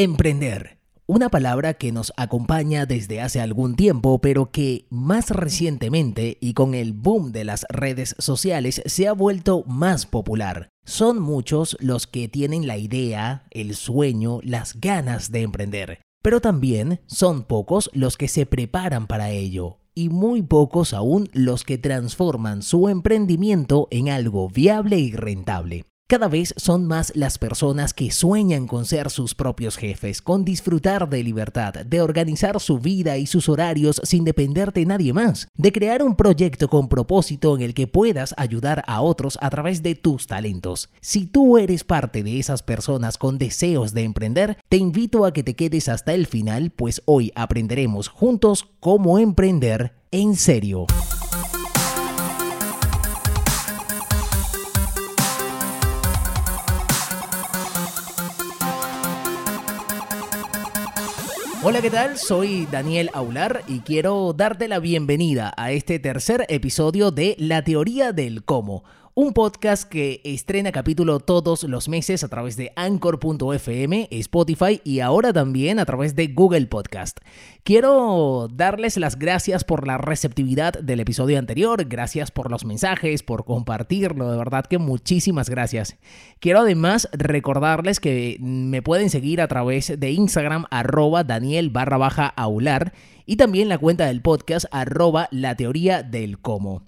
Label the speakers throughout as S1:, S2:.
S1: Emprender. Una palabra que nos acompaña desde hace algún tiempo, pero que más recientemente y con el boom de las redes sociales se ha vuelto más popular. Son muchos los que tienen la idea, el sueño, las ganas de emprender, pero también son pocos los que se preparan para ello y muy pocos aún los que transforman su emprendimiento en algo viable y rentable. Cada vez son más las personas que sueñan con ser sus propios jefes, con disfrutar de libertad, de organizar su vida y sus horarios sin depender de nadie más, de crear un proyecto con propósito en el que puedas ayudar a otros a través de tus talentos. Si tú eres parte de esas personas con deseos de emprender, te invito a que te quedes hasta el final, pues hoy aprenderemos juntos cómo emprender en serio. Hola, ¿qué tal? Soy Daniel Aular y quiero darte la bienvenida a este tercer episodio de La Teoría del Cómo, un podcast que estrena capítulo todos los meses a través de anchor.fm, Spotify y ahora también a través de Google Podcast. Quiero darles las gracias por la receptividad del episodio anterior, gracias por los mensajes, por compartirlo, de verdad que muchísimas gracias. Quiero además recordarles que me pueden seguir a través de Instagram arroba Daniel barra baja aular y también la cuenta del podcast arroba la teoría del cómo.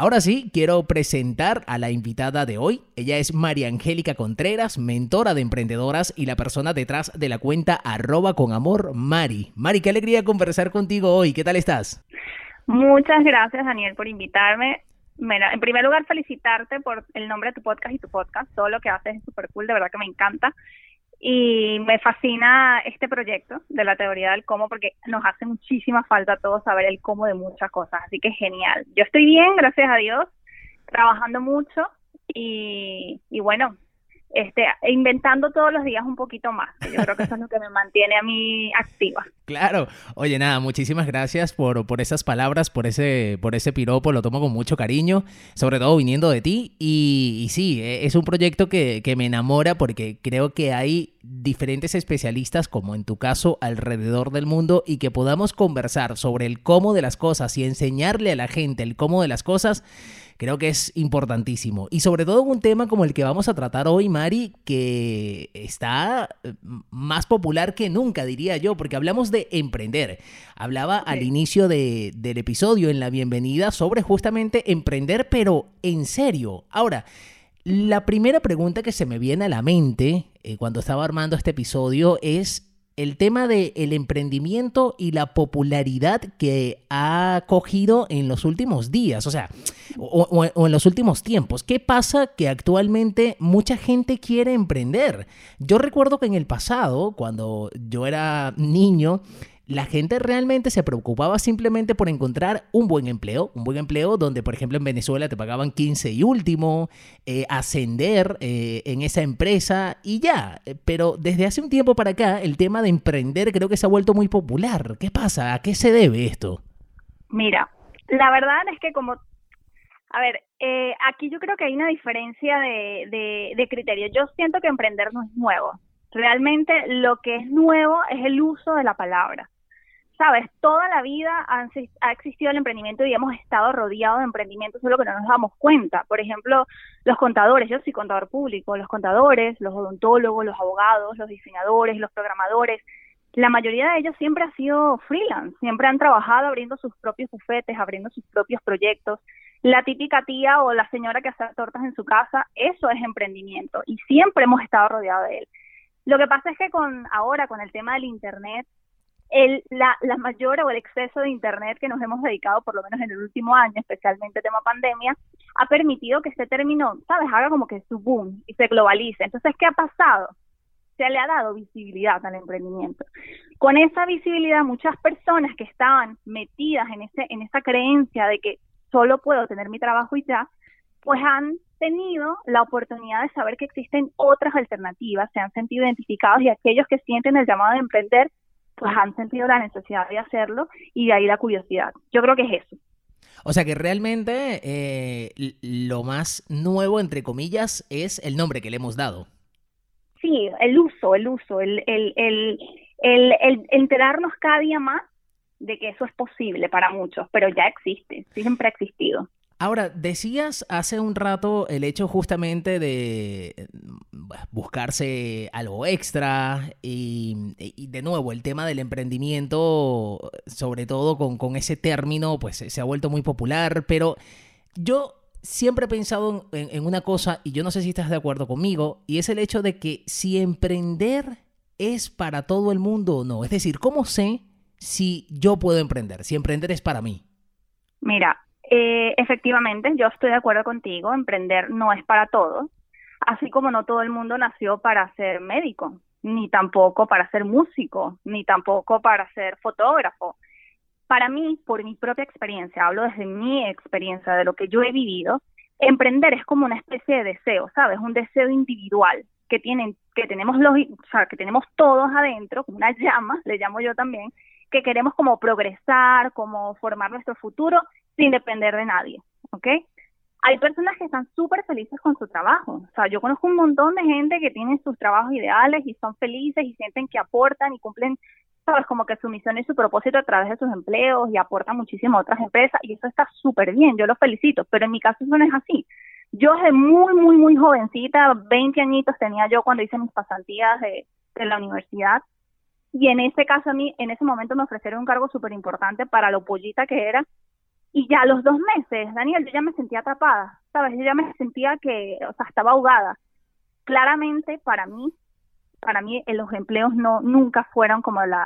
S1: Ahora sí, quiero presentar a la invitada de hoy. Ella es María Angélica Contreras, mentora de emprendedoras y la persona detrás de la cuenta arroba con amor Mari. Mari, qué alegría conversar contigo hoy. ¿Qué tal estás?
S2: Muchas gracias, Daniel, por invitarme. en primer lugar, felicitarte por el nombre de tu podcast y tu podcast. Todo lo que haces es súper cool, de verdad que me encanta y me fascina este proyecto de la teoría del cómo porque nos hace muchísima falta a todos saber el cómo de muchas cosas, así que genial. Yo estoy bien, gracias a Dios, trabajando mucho y, y bueno, este, inventando todos los días un poquito más. Yo creo que eso es lo que me mantiene a mí activa.
S1: Claro. Oye, nada, muchísimas gracias por, por esas palabras, por ese, por ese piropo, lo tomo con mucho cariño, sobre todo viniendo de ti. Y, sí, e, es un proyecto que, que me enamora porque creo que hay diferentes especialistas, como en tu caso, alrededor del mundo, y que podamos conversar sobre el cómo de las cosas y enseñarle a la gente el cómo de las cosas creo que es importantísimo. Y sobre todo un tema como el que vamos a tratar hoy, Mari, que está eh, más popular que nunca, diría yo, porque hablamos de emprender. Hablaba al inicio de, del episodio, en la bienvenida, sobre justamente emprender, pero en serio. Ahora, la primera pregunta que se me viene a la mente eh, cuando estaba armando este episodio es el tema del el emprendimiento y la popularidad que ha cogido en los últimos días, o sea, o, en los últimos tiempos. ¿Qué pasa que actualmente mucha gente quiere emprender? Yo recuerdo que en el pasado, cuando yo era niño, la gente realmente se preocupaba simplemente por encontrar un buen empleo, un buen empleo donde, por ejemplo, en Venezuela te pagaban 15 y último, eh, ascender eh, en esa empresa y ya. Pero desde hace un tiempo para acá, el tema de emprender creo que se ha vuelto muy popular. ¿Qué pasa? ¿A qué se debe esto?
S2: Mira, la verdad es que como, a ver, eh, aquí yo creo que hay una diferencia de, de, de criterio. Yo siento que emprender no es nuevo. Realmente lo que es nuevo es el uso de la palabra sabes, toda la vida ha existido el emprendimiento y hemos estado rodeados de emprendimiento, solo que no nos damos cuenta. Por ejemplo, los contadores, yo soy contador público, los contadores, los odontólogos, los abogados, los diseñadores, los programadores, la mayoría de ellos siempre ha sido freelance, siempre han trabajado abriendo sus propios bufetes, abriendo sus propios proyectos. La típica tía o la señora que hace tortas en su casa, eso es emprendimiento y siempre hemos estado rodeados de él. Lo que pasa es que con ahora, con el tema del Internet, el, la, mayor o el exceso de Internet que nos hemos dedicado, por lo menos en el último año, especialmente tema pandemia, ha permitido que este término, ¿sabes?, haga como que su boom y se globalice. Entonces, ¿qué ha pasado? Se le ha dado visibilidad al emprendimiento. Con esa visibilidad, muchas personas que estaban metidas en, ese, en esa creencia de que solo puedo tener mi trabajo y ya, pues han tenido la oportunidad de saber que existen otras alternativas, se han sentido identificados y aquellos que sienten el llamado de emprender pues han sentido la necesidad de hacerlo y de ahí la curiosidad. Yo creo que es eso.
S1: O sea que realmente eh, lo más nuevo, entre comillas, es el nombre que le hemos dado.
S2: sí, el uso, el uso, el, el, el, el, enterarnos cada día más de que eso es posible para muchos, pero ya existe, siempre ha existido.
S1: Ahora, decías hace un rato el hecho justamente de buscarse algo extra y, de nuevo el tema del emprendimiento, sobre todo con, con, ese término, pues se ha vuelto muy popular, pero yo siempre he pensado en, una cosa y yo no sé si estás de acuerdo conmigo y es el hecho de que si emprender es para todo el mundo o no, es decir, ¿cómo sé si yo puedo emprender, si emprender es para mí?
S2: Mira, eh, efectivamente, yo estoy de acuerdo contigo, emprender no es para todos, así como no todo el mundo nació para ser médico, ni tampoco para ser músico, ni tampoco para ser fotógrafo. Para mí, por mi propia experiencia, hablo desde mi experiencia, de lo que yo he vivido, emprender es como una especie de deseo, ¿sabes? Un deseo individual que tienen que tenemos los, o sea, que tenemos todos adentro, como una llama, le llamo yo también, que queremos como progresar, como formar nuestro futuro sin depender de nadie, ¿ok? Hay personas que están súper felices con su trabajo. O sea, yo conozco un montón de gente que tienen sus trabajos ideales y son felices y sienten que aportan y cumplen, sabes, como que su misión y su propósito a través de sus empleos y aportan muchísimo a otras empresas y eso está súper bien, yo los felicito, pero en mi caso eso no es así. Yo desde muy, muy, muy jovencita, 20 añitos tenía yo cuando hice mis pasantías de, de la universidad y en ese caso a mí, en ese momento me ofrecieron un cargo súper importante para lo pollita que era y ya a los dos meses, Daniel, yo ya me sentía atrapada, ¿sabes? Yo ya me sentía que, o sea, estaba ahogada. Claramente, para mí, para mí eh, los empleos no nunca fueron como la,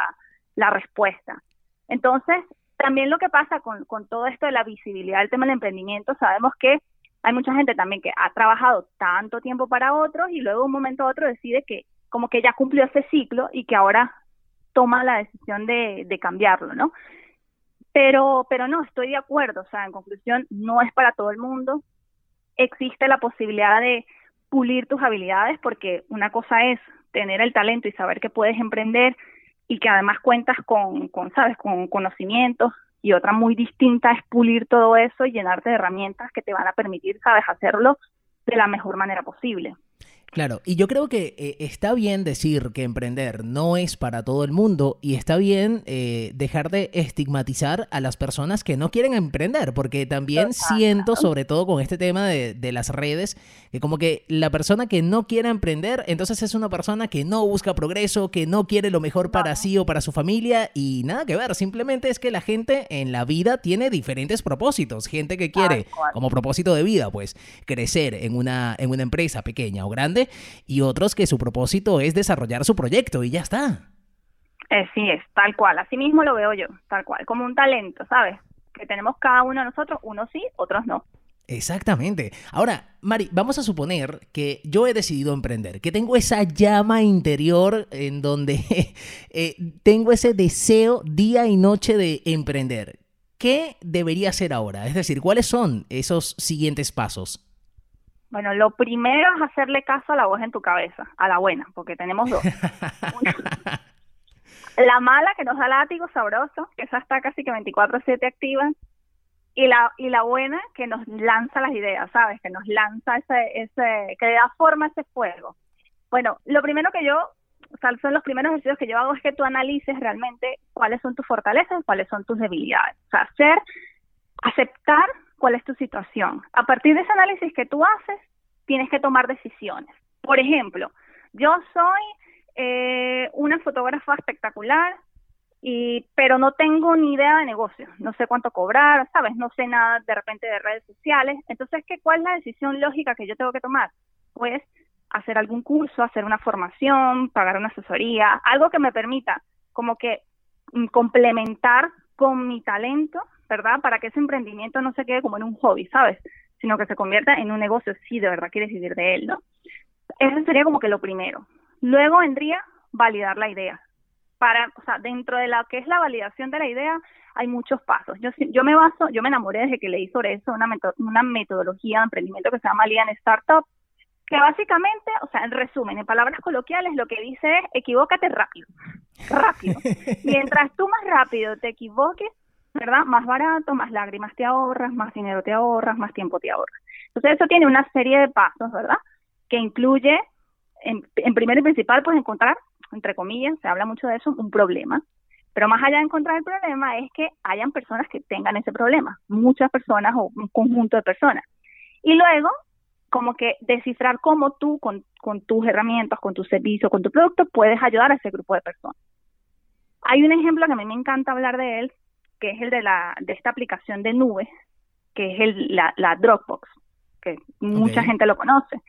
S2: la respuesta. Entonces, también lo que pasa con, con todo esto de la visibilidad del tema del emprendimiento, sabemos que hay mucha gente también que ha trabajado tanto tiempo para otros y luego de un momento a otro decide que como que ya cumplió ese ciclo y que ahora toma la decisión de, de cambiarlo, ¿no? Pero, pero no, estoy de acuerdo, o sea, en conclusión, no es para todo el mundo. Existe la posibilidad de pulir tus habilidades porque una cosa es tener el talento y saber que puedes emprender y que además cuentas con, con sabes, con conocimientos y otra muy distinta es pulir todo eso y llenarte de herramientas que te van a permitir, sabes, hacerlo de la mejor manera posible.
S1: Claro, y yo creo que eh, está bien decir que emprender no es para todo el mundo y está bien eh, dejar de estigmatizar a las personas que no quieren emprender, porque también siento, sobre todo con este tema de, de, las redes, que como que la persona que no quiere emprender, entonces es una persona que no busca progreso, que no quiere lo mejor para sí o para su familia y nada que ver, simplemente es que la gente en la vida tiene diferentes propósitos, gente que quiere como propósito de vida, pues crecer en una, en una empresa pequeña o grande y otros que su propósito es desarrollar su proyecto y ya está.
S2: Eh, sí, es tal cual, así mismo lo veo yo, tal cual, como un talento, ¿sabes? Que tenemos cada uno de nosotros, unos sí, otros no.
S1: Exactamente. Ahora, Mari, vamos a suponer que yo he decidido emprender, que tengo esa llama interior en donde eh, tengo ese deseo día y noche de emprender. ¿Qué debería hacer ahora? Es decir, ¿cuáles son esos siguientes pasos?
S2: Bueno, lo primero es hacerle caso a la voz en tu cabeza, a la buena, porque tenemos dos. la mala que nos da látigo sabroso, que esa está casi que 24/7 activa, y la y la buena que nos lanza las ideas, ¿sabes? Que nos lanza ese ese que le da forma a ese fuego. Bueno, lo primero que yo, o sea, son los primeros ejercicios que yo hago es que tú analices realmente cuáles son tus fortalezas, cuáles son tus debilidades. O sea, hacer aceptar cuál es tu situación. A partir de ese análisis que tú haces, tienes que tomar decisiones. Por ejemplo, yo soy eh, una fotógrafa espectacular, y, pero no tengo ni idea de negocio, no sé cuánto cobrar, ¿sabes? No sé nada de repente de redes sociales. Entonces, ¿qué, ¿cuál es la decisión lógica que yo tengo que tomar? Pues hacer algún curso, hacer una formación, pagar una asesoría, algo que me permita como que mm, complementar con mi talento ¿verdad? Para que ese emprendimiento no se quede como en un hobby, ¿sabes? Sino que se convierta en un negocio si de verdad quieres vivir de él, ¿no? Eso sería como que lo primero. Luego vendría validar la idea. Para, o sea, dentro de lo que es la validación de la idea, hay muchos pasos. Yo, yo me baso, yo me enamoré desde que leí sobre eso, una, una metodología de emprendimiento que se llama Lean Startup, que básicamente, o sea, en resumen, en palabras coloquiales, lo que dice es equivócate rápido, rápido. Mientras tú más rápido te equivoques, ¿verdad? Más barato, más lágrimas te ahorras, más dinero te ahorras, más tiempo te ahorras. Entonces eso tiene una serie de pasos, ¿verdad? Que incluye en, en primero y principal, pues encontrar, entre comillas, se habla mucho de eso, un problema. Pero más allá de encontrar el problema es que hayan personas que tengan ese problema, muchas personas o un conjunto de personas. Y luego, como que descifrar cómo tú, con, con tus herramientas, con tu servicio, con tu producto, puedes ayudar a ese grupo de personas. Hay un ejemplo que a mí me encanta hablar de él, que es el de, la, de esta aplicación de nube, que es el, la, la Dropbox, que mucha gente lo conoce.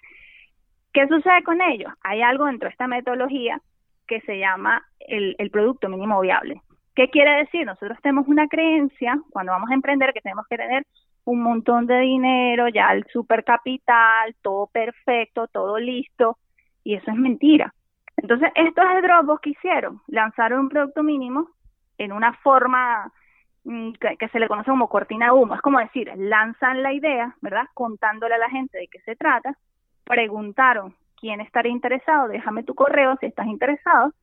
S2: ¿Qué sucede con ellos? Hay algo dentro de esta metodología que se llama el, el producto mínimo viable. ¿Qué quiere decir? Nosotros tenemos una creencia cuando vamos a emprender que tenemos que tener un montón de dinero, ya el super capital, todo perfecto, todo listo, y eso es mentira. Entonces, estos de Dropbox que hicieron, lanzaron un producto mínimo en una forma que, que, se le conoce como cortina humo. Es como decir, lanzan la idea, ¿verdad? Contándole a la gente de qué se trata, preguntaron quién estaría interesado, déjame tu correo si estás interesado,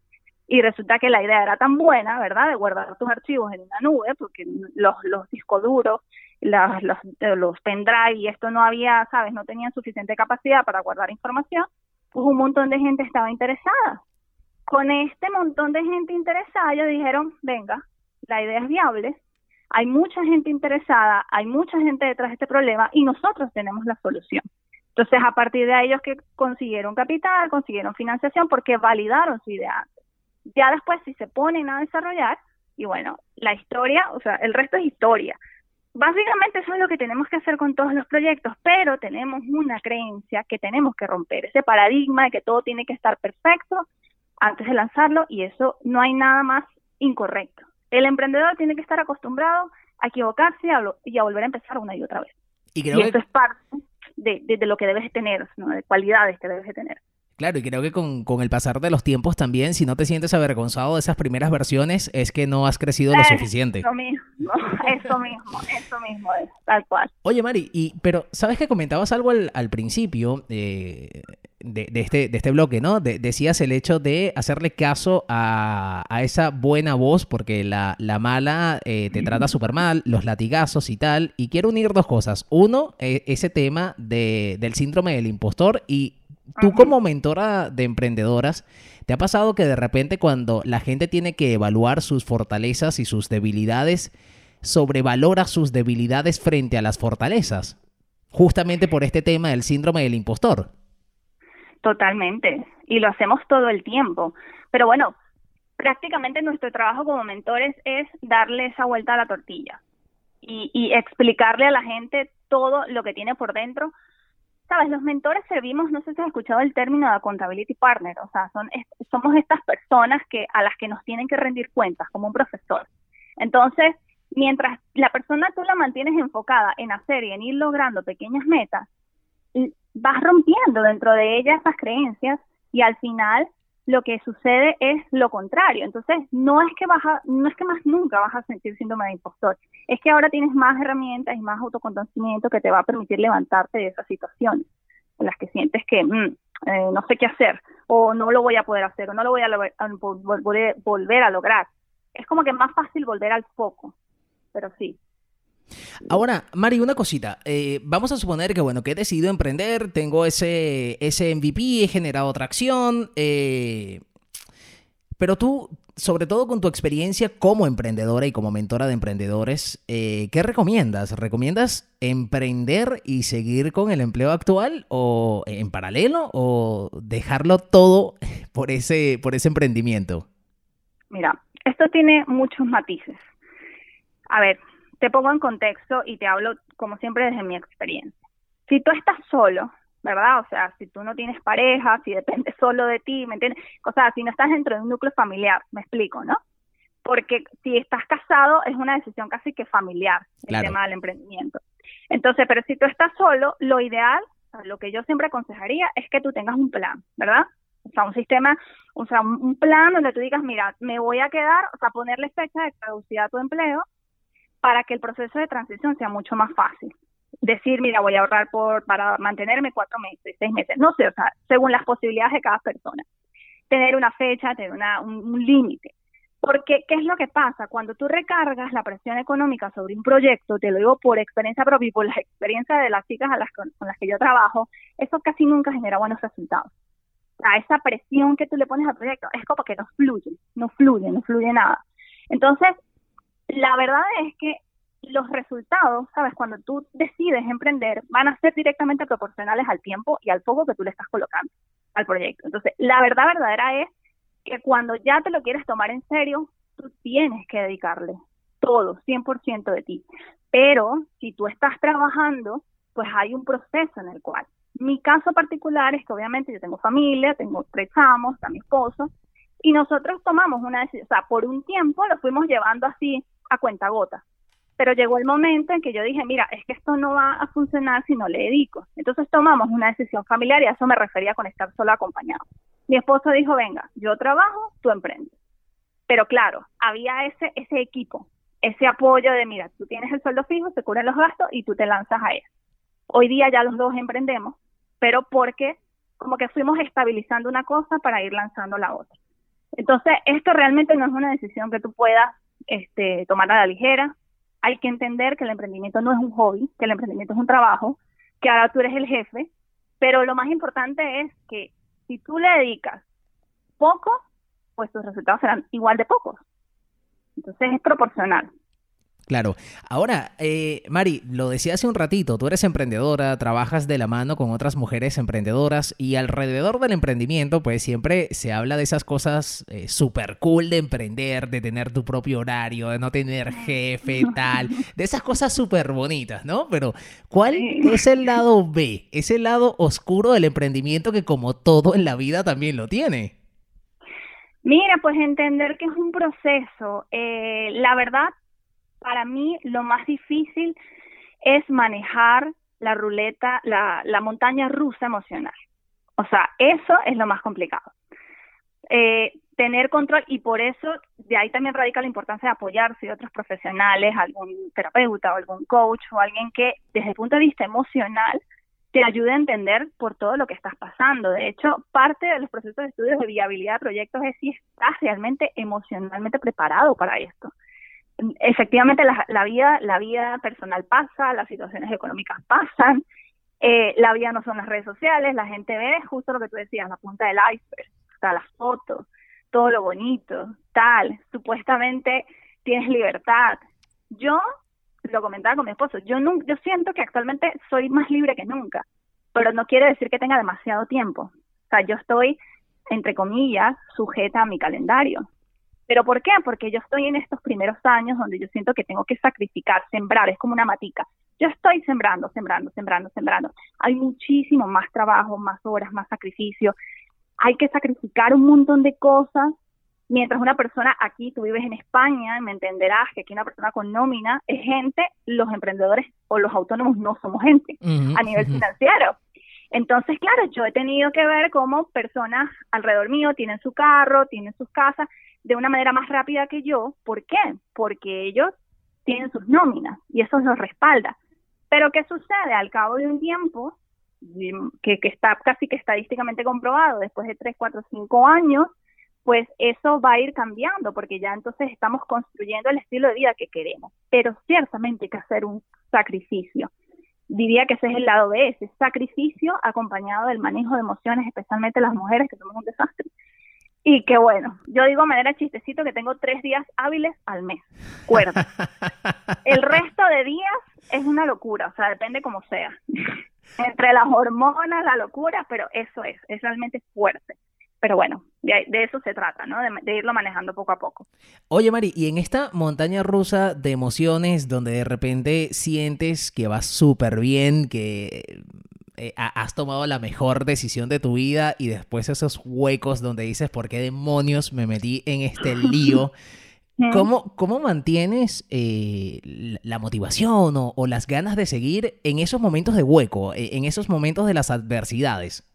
S2: y resulta que la idea era tan buena, ¿verdad?, de guardar tus archivos en una nube, porque los, discos duros, los, los, y esto no había, ¿sabes?, no tenían suficiente capacidad para guardar información, pues un montón de gente estaba interesada. Con este montón de gente interesada, ellos dijeron, venga, la idea es viable, hay mucha gente interesada, hay mucha gente detrás de este problema y nosotros tenemos la solución. Entonces, a partir de ellos que consiguieron capital, consiguieron financiación porque validaron su idea antes. Ya después, si se ponen a desarrollar, y bueno, la historia, o sea, el resto es historia. Básicamente eso es lo que tenemos que hacer con todos los proyectos, pero tenemos una creencia que tenemos que romper, ese paradigma de que todo tiene que estar perfecto antes de lanzarlo y eso no hay nada más incorrecto. El emprendedor tiene que estar acostumbrado a equivocarse y a, volver a empezar una y otra vez. Y, creo esto es parte de, de, lo que debes tener, ¿no? de cualidades que debes de tener.
S1: Claro, y creo que con, con, el pasar de los tiempos también, si no te sientes avergonzado de esas primeras versiones, es que no has crecido lo suficiente.
S2: Eso mismo, eso mismo, eso mismo es, tal cual.
S1: Oye, Mari, y, pero sabes que comentabas algo al, al principio eh, de, de, este, de este bloque, ¿no? decías el hecho de hacerle caso a, a esa buena voz, porque la, la mala eh, te trata súper mal, los latigazos y tal. Y quiero unir dos cosas. Uno, eh, ese tema de, del síndrome del impostor y Tú como mentora de emprendedoras, ¿te ha pasado que de repente cuando la gente tiene que evaluar sus fortalezas y sus debilidades, sobrevalora sus debilidades frente a las fortalezas? Justamente por este tema del síndrome del impostor.
S2: Totalmente. Y lo hacemos todo el tiempo. Pero bueno, prácticamente nuestro trabajo como mentores es darle esa vuelta a la tortilla y, y explicarle a la gente todo lo que tiene por dentro sabes, los mentores servimos, no sé si has escuchado el término de accountability partner, o sea, son somos estas personas que a las que nos tienen que rendir cuentas como un profesor. Entonces, mientras la persona tú la mantienes enfocada en hacer y en ir logrando pequeñas metas, vas rompiendo dentro de ella esas creencias y al final lo que sucede es lo contrario. Entonces, no es que vas no es que más nunca vas a sentir síndrome de impostor, es que ahora tienes más herramientas y más autoconocimiento que te va a permitir levantarte de esas situaciones en las que sientes que mm, eh, no sé qué hacer o no lo voy a poder hacer o no lo voy a, a volver a lograr. Es como que más fácil volver al foco, pero sí,
S1: Ahora, Mari, una cosita. Eh, vamos a suponer que, bueno, que he decidido emprender, tengo ese, ese MVP, he generado tracción, eh, pero tú, sobre todo con tu experiencia como emprendedora y como mentora de emprendedores, eh, ¿qué recomiendas? ¿Recomiendas emprender y seguir con el empleo actual o en paralelo o dejarlo todo por ese, por ese emprendimiento?
S2: Mira, esto tiene muchos matices. A ver, te pongo en contexto y te hablo, como siempre, desde mi experiencia. Si tú estás solo, ¿verdad? O sea, si tú no tienes pareja, si depende solo de ti, ¿me entiendes? O sea, si no estás dentro de un núcleo familiar, me explico, ¿no? Porque si estás casado es una decisión casi que familiar, el tema del emprendimiento. Entonces, pero si tú estás solo, lo ideal, lo que yo siempre aconsejaría es que tú tengas un plan, ¿verdad? O sea, un sistema, o sea, un plan donde tú digas, mira, me voy a quedar, o sea, ponerle fecha de caducidad a tu empleo para que el proceso de transición sea mucho más fácil. Decir, mira, voy a ahorrar por, para mantenerme cuatro meses, seis meses, no sé, o sea, según las posibilidades de cada persona. Tener una fecha, tener una, un, límite. Porque, ¿qué es lo que pasa? Cuando tú recargas la presión económica sobre un proyecto, te lo digo por experiencia propia y por la experiencia de las chicas a las, con, las que yo trabajo, eso casi nunca genera buenos resultados. sea, esa presión que tú le pones al proyecto es como que no fluye, no fluye, no fluye nada. Entonces, la verdad es que los resultados, ¿sabes? Cuando tú decides emprender, van a ser directamente proporcionales al tiempo y al foco que tú le estás colocando al proyecto. Entonces, la verdad verdadera es que cuando ya te lo quieres tomar en serio, tú tienes que dedicarle todo, 100% de ti. Pero si tú estás trabajando, pues hay un proceso en el cual. Mi caso particular es que obviamente yo tengo familia, tengo tres amos, a mi esposo, y nosotros tomamos una decisión, o sea, por un tiempo lo fuimos llevando así a cuenta gota. Pero llegó el momento en que yo dije, mira, es que esto no va a funcionar si no le dedico. Entonces tomamos una decisión familiar y a eso me refería con estar solo acompañado. Mi esposo dijo, venga, yo trabajo, tú emprendes. Pero claro, había ese, ese equipo, ese apoyo de, mira, tú tienes el sueldo fijo, se cubren los gastos y tú te lanzas a eso. Hoy día ya los dos emprendemos, pero porque como que fuimos estabilizando una cosa para ir lanzando la otra. Entonces, esto realmente no es una decisión que tú puedas este, tomar a la ligera. Hay que entender que el emprendimiento no es un hobby, que el emprendimiento es un trabajo, que ahora tú eres el jefe, pero lo más importante es que si tú le dedicas poco, pues tus resultados serán igual de pocos. Entonces es proporcional.
S1: Claro. Ahora, eh, Mari, lo decía hace un ratito, tú eres emprendedora, trabajas de la mano con otras mujeres emprendedoras y alrededor del emprendimiento, pues siempre se habla de esas cosas eh, súper cool de emprender, de tener tu propio horario, de no tener jefe, tal, de esas cosas súper bonitas, ¿no? Pero, ¿cuál es el lado B? Es el lado oscuro del emprendimiento que como todo en la vida también lo tiene.
S2: Mira, pues entender que es un proceso. Eh, la verdad, para mí lo más difícil es manejar la ruleta, la, la montaña rusa emocional. O sea, eso es lo más complicado. Eh, tener control y por eso de ahí también radica la importancia de apoyarse de otros profesionales, algún terapeuta o algún coach o alguien que desde el punto de vista emocional te ayude a entender por todo lo que estás pasando. De hecho, parte de los procesos de estudios de viabilidad de proyectos es si estás realmente emocionalmente preparado para esto efectivamente la, vida la vida personal pasa, las situaciones económicas pasan, eh, la vida no son las redes sociales, la gente ve justo lo que tú decías, la punta del iceberg, está las fotos, todo lo bonito, tal, supuestamente tienes libertad. Yo lo comentaba con mi esposo, yo yo siento que actualmente soy más libre que nunca, pero no quiere decir que tenga demasiado tiempo. O sea, yo estoy entre comillas sujeta a mi calendario. ¿Pero por qué? Porque yo estoy en estos primeros años donde yo siento que tengo que sacrificar, sembrar, es como una matica. Yo estoy sembrando, sembrando, sembrando, sembrando. Hay muchísimo más trabajo, más horas, más sacrificio. Hay que sacrificar un montón de cosas. Mientras una persona aquí, tú vives en España, me entenderás que aquí una persona con nómina es gente, los emprendedores o los autónomos no somos gente a nivel financiero. Entonces, claro, yo he tenido que ver cómo personas alrededor mío tienen su carro, tienen sus casas, de una manera más rápida que yo. ¿Por qué? Porque ellos tienen sus nóminas y eso los respalda. Pero ¿qué sucede? Al cabo de un tiempo, que, que está casi que estadísticamente comprobado, después de 3, 4, 5 años, pues eso va a ir cambiando porque ya entonces estamos construyendo el estilo de vida que queremos. Pero ciertamente hay que hacer un sacrificio. Diría que ese es el lado B, ese sacrificio acompañado del manejo de emociones, especialmente las mujeres que somos un desastre. Y que bueno, yo digo de manera chistecito que tengo tres días hábiles al mes, cuerda. El resto de días es una locura, o sea, depende como sea. Entre las hormonas, la locura, pero eso es, es realmente fuerte. Pero bueno, de, eso se trata, ¿no? De, de, irlo manejando poco a poco.
S1: Oye, Mari, y en esta montaña rusa de emociones donde de repente sientes que vas súper bien, que eh, has tomado la mejor decisión de tu vida y después esos huecos donde dices, ¿por qué demonios me metí en este lío? ¿Cómo, cómo mantienes eh, la motivación o, las ganas de seguir en esos momentos de hueco, e, en esos momentos de las adversidades?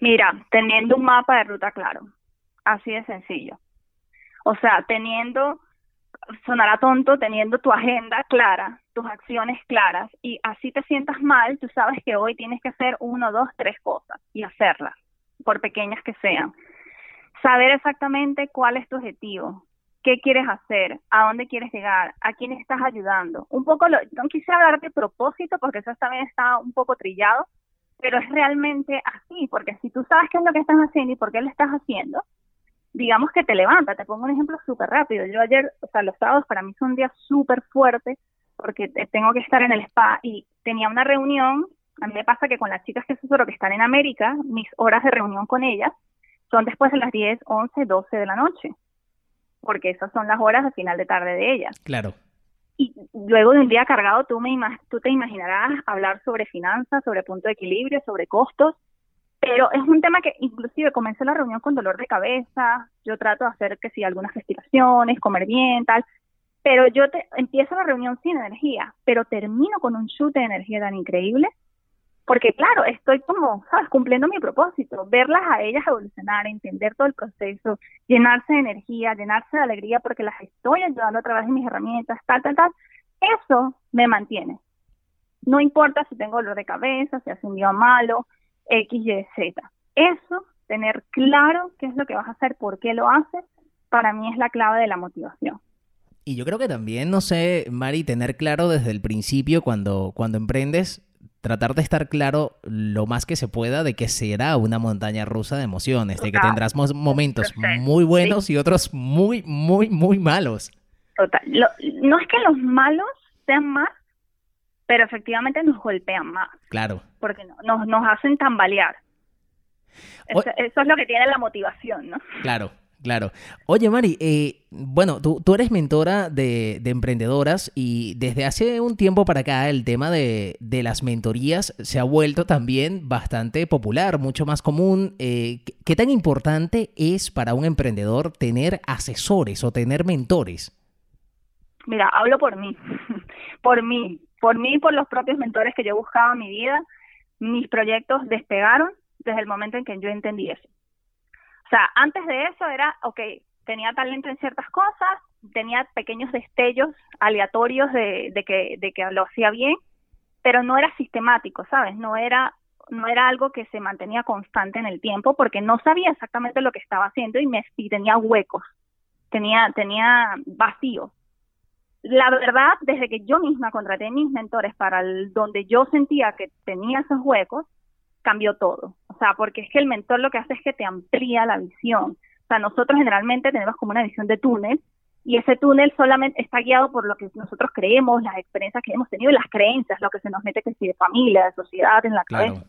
S2: Mira, teniendo un mapa de ruta claro, así de sencillo. O sea, teniendo sonará tonto teniendo tu agenda clara, tus acciones claras y así te sientas mal, tú sabes que hoy tienes que hacer uno, dos, tres cosas y hacerlas, por pequeñas que sean. Saber exactamente cuál es tu objetivo, qué quieres hacer, a dónde quieres llegar, a quién estás ayudando. Un poco, lo, no quise hablar de propósito porque eso también está un poco trillado, pero es realmente así, porque si tú sabes qué es lo que estás haciendo y por qué lo estás haciendo, digamos que te levanta. Te pongo un ejemplo súper rápido. Yo ayer, o sea, los sábados para mí son un día súper fuerte porque tengo que estar en el spa y tenía una reunión. A mí me pasa que con las chicas que asesoro que están en América, mis horas de reunión con ellas son después de las 10, 11, 12 de la noche, porque esas son las horas de final de tarde de ellas.
S1: Claro.
S2: Y luego de un día cargado, tú, me tú te imaginarás hablar sobre finanzas, sobre punto de equilibrio, sobre costos, pero es un tema que inclusive comencé la reunión con dolor de cabeza, yo trato de hacer que si algunas respiraciones, comer bien, tal, pero yo te, empiezo la reunión sin energía, pero termino con un chute de energía tan increíble, porque claro, estoy como, sabes, cumpliendo mi propósito, verlas a ellas evolucionar, entender todo el proceso, llenarse de energía, llenarse de alegría, porque las estoy ayudando a través de mis herramientas, tal, tal, tal, eso me mantiene. No importa si tengo dolor de cabeza, si hace un día malo, X, Y, Z. Eso, tener claro qué es lo que vas a hacer, por qué lo haces, para mí es la clave de la motivación.
S1: Y yo creo que también, no sé, Mari, tener claro desde el principio cuando, cuando emprendes, tratar de estar claro lo más que se pueda de que será una montaña rusa de emociones, de que tendrás momentos muy buenos y otros muy, muy, muy malos.
S2: Total. no es que los malos sean más, pero efectivamente nos golpean más.
S1: Claro.
S2: Porque nos, nos hacen tambalear. Eso, eso, es lo que tiene la motivación, ¿no?
S1: Claro, claro. Oye, Mari, eh, bueno, tú, tú, eres mentora de, de, emprendedoras y desde hace un tiempo para acá el tema de, de, las mentorías se ha vuelto también bastante popular, mucho más común. Eh, ¿Qué tan importante es para un emprendedor tener asesores o tener mentores?
S2: Mira, hablo por mí, por mí por mí y por los propios mentores que yo buscaba en mi vida, mis proyectos despegaron desde el momento en que yo entendí eso. O sea, antes de eso era, ok, tenía talento en ciertas cosas, tenía pequeños destellos aleatorios de, de, que, de que lo hacía bien, pero no era sistemático, ¿sabes? No era, no era algo que se mantenía constante en el tiempo porque no sabía exactamente lo que estaba haciendo y, me, tenía huecos, tenía, tenía vacíos la verdad, desde que yo misma contraté mis mentores para el, donde yo sentía que tenía esos huecos, cambió todo. O sea, porque es que el mentor lo que hace es que te amplía la visión. O sea, nosotros generalmente tenemos como una visión de túnel y ese túnel solamente está guiado por lo que nosotros creemos, las experiencias que hemos tenido y las creencias, lo que se nos mete que si de familia, de sociedad, en la cabeza.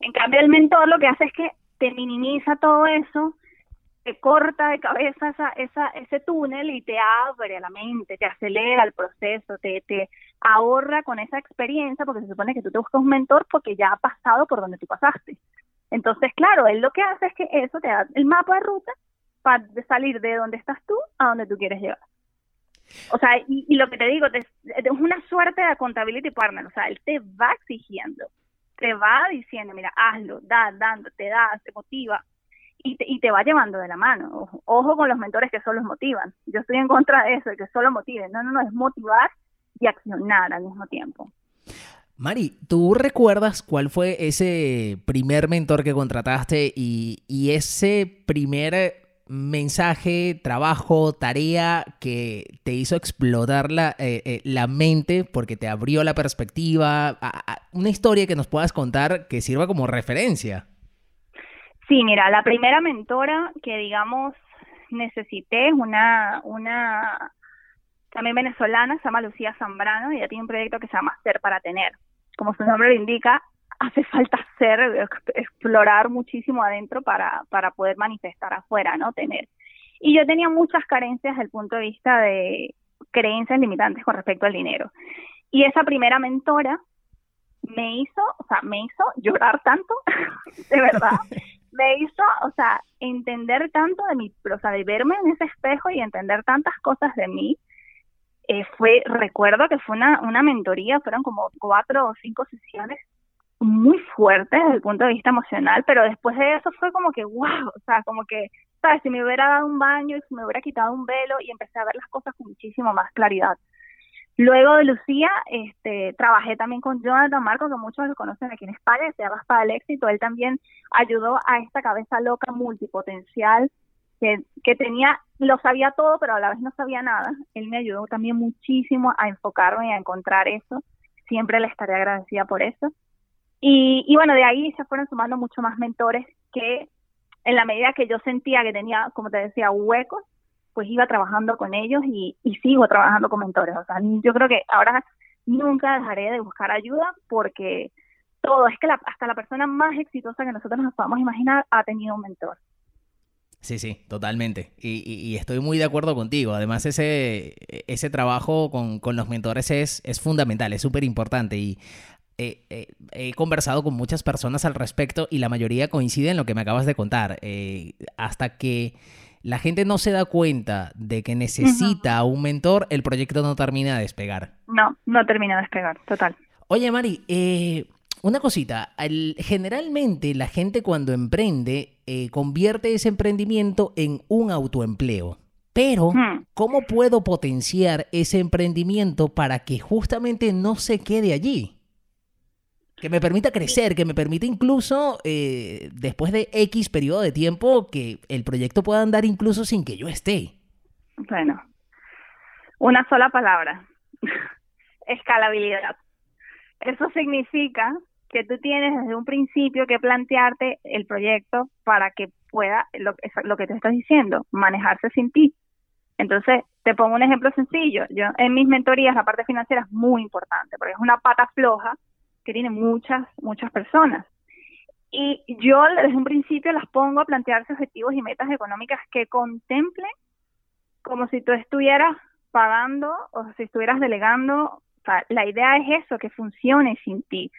S2: En cambio, el mentor lo que hace es que te minimiza todo eso te corta de cabeza esa, esa, ese túnel y te abre la mente, te acelera el proceso, te, te ahorra con esa experiencia, porque se supone que tú te buscas un mentor porque ya ha pasado por donde tú pasaste. Entonces, claro, él lo que hace es que eso te da el mapa de ruta para salir de donde estás tú a donde tú quieres llegar. O sea, y, lo que te digo, es una suerte de accountability partner, o sea, él te va exigiendo, te va diciendo, mira, hazlo, da, dando, te da, te motiva, y te, va llevando de la mano. Ojo, con los mentores que solo motivan. Yo estoy en contra de eso, de que solo motiven. No, no, no, es motivar y accionar al mismo tiempo.
S1: Mari, ¿tú recuerdas cuál fue ese primer mentor que contrataste y, ese primer mensaje, trabajo, tarea que te hizo explotar la, eh, eh, la mente porque te abrió la perspectiva? una historia que nos puedas contar que sirva como referencia.
S2: Sí, mira, la primera mentora que digamos necesité es una, una también venezolana, se llama Lucía Zambrano, y ella tiene un proyecto que se llama Ser para Tener. Como su nombre lo indica, hace falta ser, explorar muchísimo adentro para, para poder manifestar afuera, ¿no? Tener. Y yo tenía muchas carencias desde el punto de vista de creencias limitantes con respecto al dinero. Y esa primera mentora me hizo, o sea, me hizo llorar tanto, de verdad, me hizo, o sea, entender tanto de mi, o sea, de verme en ese espejo y entender tantas cosas de mí. Eh, fue, recuerdo que fue una, una mentoría, fueron como cuatro o cinco sesiones muy fuertes desde el punto de vista emocional, pero después de eso fue como que, wow, o sea, como que, sabes, si me hubiera dado un baño y si me hubiera quitado un velo y empecé a ver las cosas con muchísimo más claridad. Luego de Lucía, este, trabajé también con Jonathan Marco, que muchos lo conocen aquí en España, se llama para el Éxito. Él también ayudó a esta cabeza loca multipotencial que, que tenía, lo sabía todo, pero a la vez no sabía nada. Él me ayudó también muchísimo a enfocarme y a encontrar eso. Siempre le estaré agradecida por eso. Y, y bueno, de ahí se fueron sumando mucho más mentores que en la medida que yo sentía que tenía, como te decía, huecos, pues iba trabajando con ellos y, y sigo trabajando con mentores. O sea, yo creo que ahora nunca dejaré de buscar ayuda porque todo, es que hasta la persona más exitosa que nosotros nos podamos imaginar ha tenido un mentor.
S1: Sí, sí, totalmente. Y, estoy muy de acuerdo contigo. Además, ese, ese trabajo con, los mentores es, es fundamental, es súper importante. Y eh, eh, he conversado con muchas personas al respecto y la mayoría coincide en lo que me acabas de contar. Eh, hasta que la gente no se da cuenta de que necesita un mentor, el proyecto no termina de despegar.
S2: No, no termina de despegar, total.
S1: Oye, Mari, una cosita, generalmente la gente cuando emprende eh, convierte ese emprendimiento en un autoempleo. Pero, ¿cómo puedo potenciar ese emprendimiento para que justamente no se quede allí? Que me permita crecer, que me permita incluso, eh, después de X periodo de tiempo, que el proyecto pueda andar incluso sin que yo esté.
S2: Bueno, una sola palabra, escalabilidad. Eso significa que tú tienes desde un principio que plantearte el proyecto para que pueda, lo, lo que te estás diciendo, manejarse sin ti. Entonces, te pongo un ejemplo sencillo. Yo en mis mentorías la parte financiera es muy importante porque es una pata floja que tiene muchas, muchas personas. Y yo desde un principio las pongo a plantearse objetivos y metas económicas que contemplen como si tú estuvieras pagando o si estuvieras delegando. O sea, la idea es eso, que funcione sin ti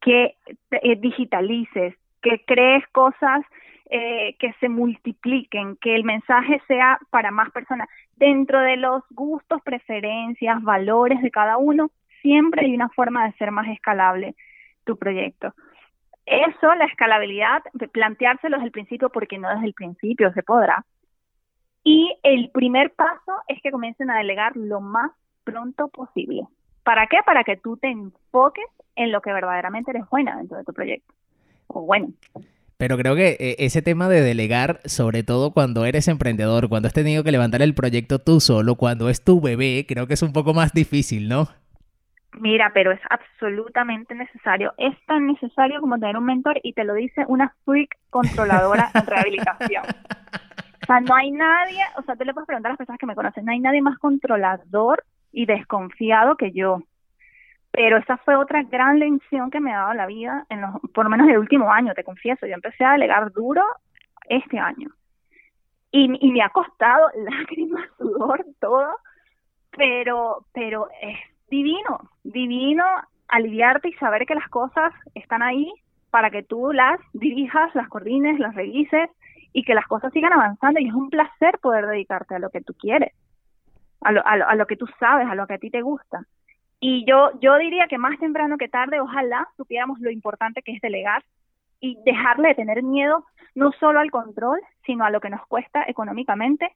S2: que eh, digitalices, que crees cosas eh, que se multipliquen, que el mensaje sea para más personas. Dentro de los gustos, preferencias, valores de cada uno, siempre hay una forma de ser más escalable tu proyecto. Eso, la escalabilidad, planteárselo desde el principio, porque no desde el principio se podrá. Y el primer paso es que comiencen a delegar lo más pronto posible. ¿Para qué? Para que tú te enfoques en lo que verdaderamente eres buena dentro de tu proyecto. O bueno.
S1: Pero creo que eh, ese tema de delegar, sobre todo cuando eres emprendedor, cuando has tenido que levantar el proyecto tú solo, cuando es tu bebé, creo que es un poco más difícil, ¿no?
S2: Mira, pero es absolutamente necesario. Es tan necesario como tener un mentor y te lo dice una freak controladora en rehabilitación. O sea, no hay nadie, o sea, tú le puedes preguntar a las personas que me conocen, no hay nadie más controlador y desconfiado que yo. Pero esa fue otra gran lección que me ha dado la vida, en los, por lo menos el último año, te confieso. Yo empecé a delegar duro este año. Y, y me ha costado lágrimas, sudor, todo, pero, pero es divino, divino aliviarte y saber que las cosas están ahí para que tú las dirijas, las coordines, las revises y que las cosas sigan avanzando y es un placer poder dedicarte a lo que tú quieres a lo, a, lo, que tú sabes, a lo que a ti te gusta. Y yo, yo diría que más temprano que tarde, ojalá supiéramos lo importante que es delegar y dejarle de tener miedo no solo al control, sino a lo que nos cuesta económicamente,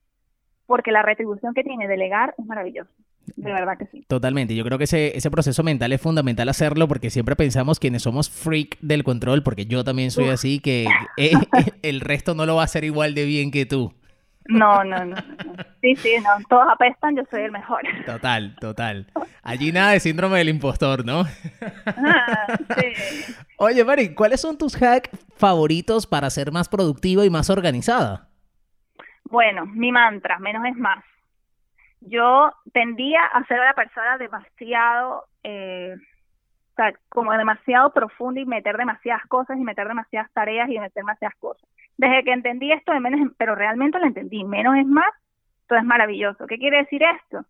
S2: porque la retribución que tiene delegar es maravillosa. De verdad que sí.
S1: Totalmente. Yo creo que ese, ese proceso mental es fundamental hacerlo porque siempre pensamos quienes somos freak del control, porque yo también soy así, que eh, el resto no lo va a hacer igual de bien que tú.
S2: No, no, no, Sí, sí, no. Todos apestan, yo soy el mejor.
S1: Total, total. Allí nada de síndrome del impostor, ¿no? Ah, sí. Oye, Mari, ¿cuáles son tus hacks favoritos para ser más productiva y más organizada?
S2: Bueno, mi mantra, menos es más. Yo tendía a ser una persona demasiado eh, como demasiado profundo y meter demasiadas cosas y meter demasiadas tareas y meter demasiadas cosas. Desde que entendí esto de menos, pero realmente lo entendí, menos es más, todo es maravilloso. ¿Qué quiere decir esto?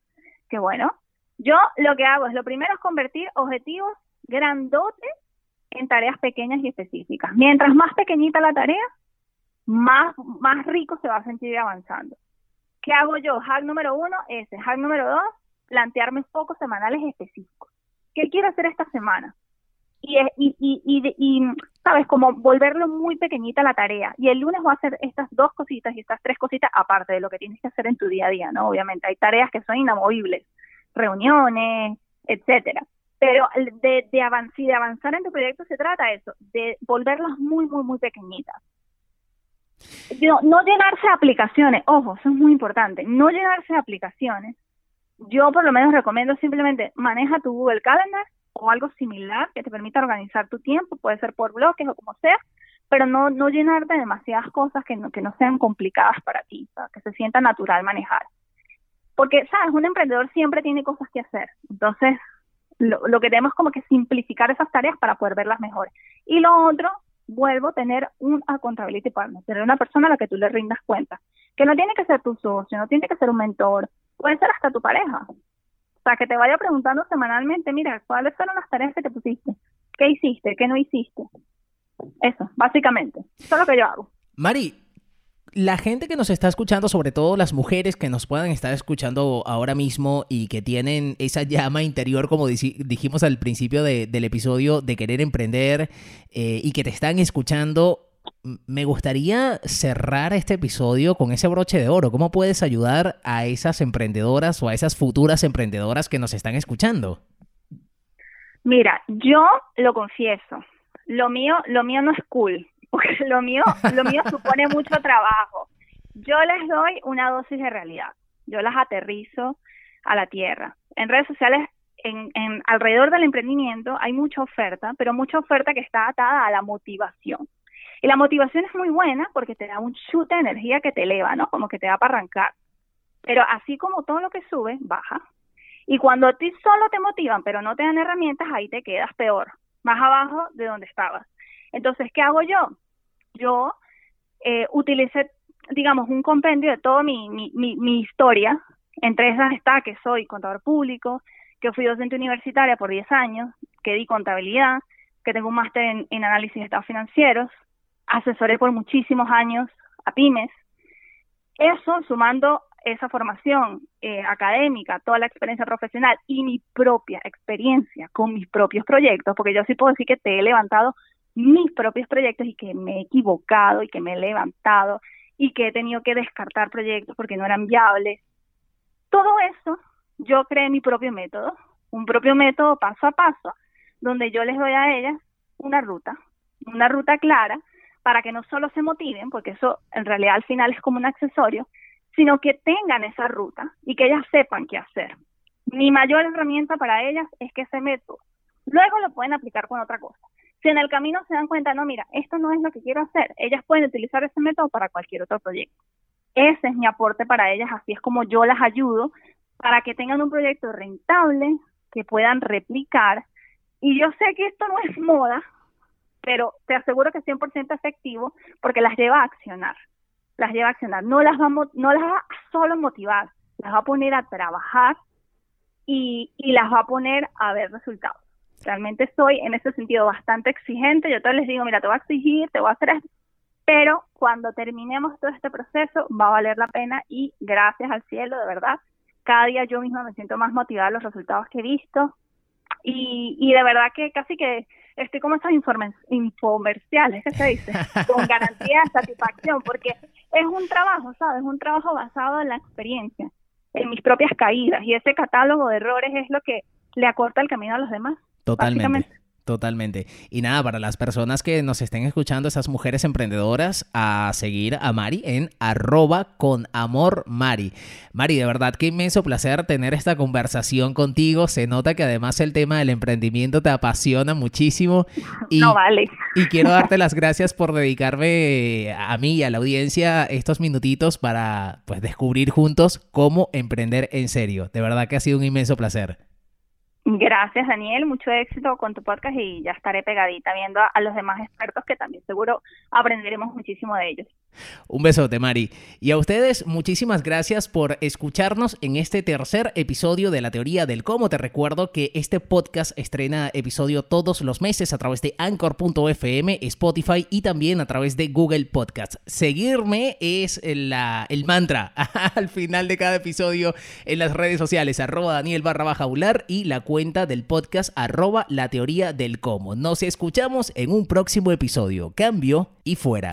S2: Que bueno, yo lo que hago es lo primero es convertir objetivos grandotes en tareas pequeñas y específicas. Mientras más pequeñita la tarea, más, más rico se va a sentir avanzando. ¿Qué hago yo? Hack número uno, ese. Hack número dos, plantearme focos semanales específicos. ¿Qué quiero hacer esta semana? Y, y, y, y, ¿sabes? Como volverlo muy pequeñita la tarea. Y el lunes voy a hacer estas dos cositas y estas tres cositas, aparte de lo que tienes que hacer en tu día a día, ¿no? Obviamente, hay tareas que son inamovibles, reuniones, etcétera. Pero de, de, avanzar, de avanzar en tu proyecto se trata eso, de volverlas muy, muy, muy pequeñitas. No, llenarse de aplicaciones, ojo, eso es muy importante, no llenarse de aplicaciones, yo por lo menos recomiendo simplemente maneja tu Google Calendar o algo similar que te permita organizar tu tiempo, puede ser por bloques o como sea, pero no, no llenarte de demasiadas cosas que no, que no sean complicadas para ti, que se sienta natural manejar. Porque, ¿sabes? Un emprendedor siempre tiene cosas que hacer. Entonces, lo, lo que tenemos como que simplificar esas tareas para poder verlas mejor. Y lo otro, vuelvo a tener un accountability partner, tener una persona a la que tú le rindas cuenta, que no tiene que ser tu socio, no tiene que ser un mentor, puede ser hasta tu pareja. O sea, que te vaya preguntando semanalmente, mira, ¿cuáles fueron las tareas que te pusiste? ¿Qué hiciste? ¿Qué no hiciste? Eso, básicamente. Eso es lo que yo hago.
S1: Mari, la gente que nos está escuchando, sobre todo las mujeres que nos puedan estar escuchando ahora mismo y que tienen esa llama interior, como dijimos al principio del episodio, de querer emprender eh, y que te están escuchando, me gustaría cerrar este episodio con ese broche de oro. ¿Cómo puedes ayudar a esas emprendedoras o a esas futuras emprendedoras que nos están escuchando?
S2: Mira, yo lo confieso, lo mío, lo mío no es cool, porque lo mío, lo mío supone mucho trabajo. Yo les doy una dosis de realidad, yo las aterrizo a la tierra. En redes sociales, en, alrededor del emprendimiento hay mucha oferta, pero mucha oferta que está atada a la motivación. Y la motivación es muy buena porque te da un chute de energía que te eleva, ¿no? Como que te da para arrancar. Pero así como todo lo que sube, baja. Y cuando a ti solo te motivan, pero no te dan herramientas, ahí te quedas peor, más abajo de donde estabas. Entonces, ¿qué hago yo? Yo eh, utilicé, digamos, un compendio de toda mi, mi, mi, historia. Entre esas está que soy contador público, que fui docente universitaria por 10 años, que di contabilidad, que tengo un máster en análisis de estados financieros, asesoré por muchísimos años a pymes. Eso sumando esa formación eh, académica, toda la experiencia profesional y mi propia experiencia con mis propios proyectos, porque yo sí puedo decir que te he levantado mis propios proyectos y que me he equivocado y que me he levantado y que he tenido que descartar proyectos porque no eran viables. Todo eso, yo creé mi propio método, un propio método paso a paso, donde yo les doy a ellas una ruta, una ruta clara para que no solo se motiven, porque eso en realidad al final es como un accesorio, sino que tengan esa ruta y que ellas sepan qué hacer. Mi mayor herramienta para ellas es que ese método luego lo pueden aplicar con otra cosa. Si en el camino se dan cuenta, no, mira, esto no es lo que quiero hacer, ellas pueden utilizar ese método para cualquier otro proyecto. Ese es mi aporte para ellas, así es como yo las ayudo para que tengan un proyecto rentable, que puedan replicar. Y yo sé que esto no es moda, pero te aseguro que es 100% efectivo porque las lleva a accionar, las lleva a accionar, no las va, no las va a solo motivar, las va a poner a trabajar y, y las va a poner a ver resultados. Realmente soy en ese sentido bastante exigente, yo todos les digo, mira, te voy a exigir, te voy a hacer esto, pero cuando terminemos todo este proceso va a valer la pena y gracias al cielo, de verdad, cada día yo misma me siento más motivada a los resultados que he visto. Y, y de verdad que casi que estoy como estos infomerciales, ¿qué se dice? Con garantía de satisfacción, porque es un trabajo, ¿sabes? Un trabajo basado en la experiencia, en mis propias caídas, y ese catálogo de errores es lo que le acorta el camino a los demás.
S1: Totalmente. Totalmente. Y nada, para las personas que nos estén escuchando, esas mujeres emprendedoras, a seguir a Mari en arroba con amor Mari. Mari, de verdad qué inmenso placer tener esta conversación contigo. Se nota que además el tema del emprendimiento te apasiona muchísimo.
S2: Y, no vale.
S1: Y quiero darte las gracias por dedicarme a mí y a la audiencia estos minutitos para pues descubrir juntos cómo emprender en serio. De verdad que ha sido un inmenso placer.
S2: Gracias, Daniel. Mucho éxito con tu podcast y ya estaré pegadita viendo a, los demás expertos que también seguro aprenderemos muchísimo de ellos.
S1: Un besote, Mari. Y a ustedes, muchísimas gracias por escucharnos en este tercer episodio de la teoría del cómo. Te recuerdo que este podcast estrena episodio todos los meses a través de anchor.fm, Spotify y también a través de Google Podcasts. Seguirme es el, el mantra al final de cada episodio en las redes sociales, arroba Daniel barra baja y la cuenta del podcast arroba la teoría del cómo. Nos escuchamos en un próximo episodio. Cambio y fuera.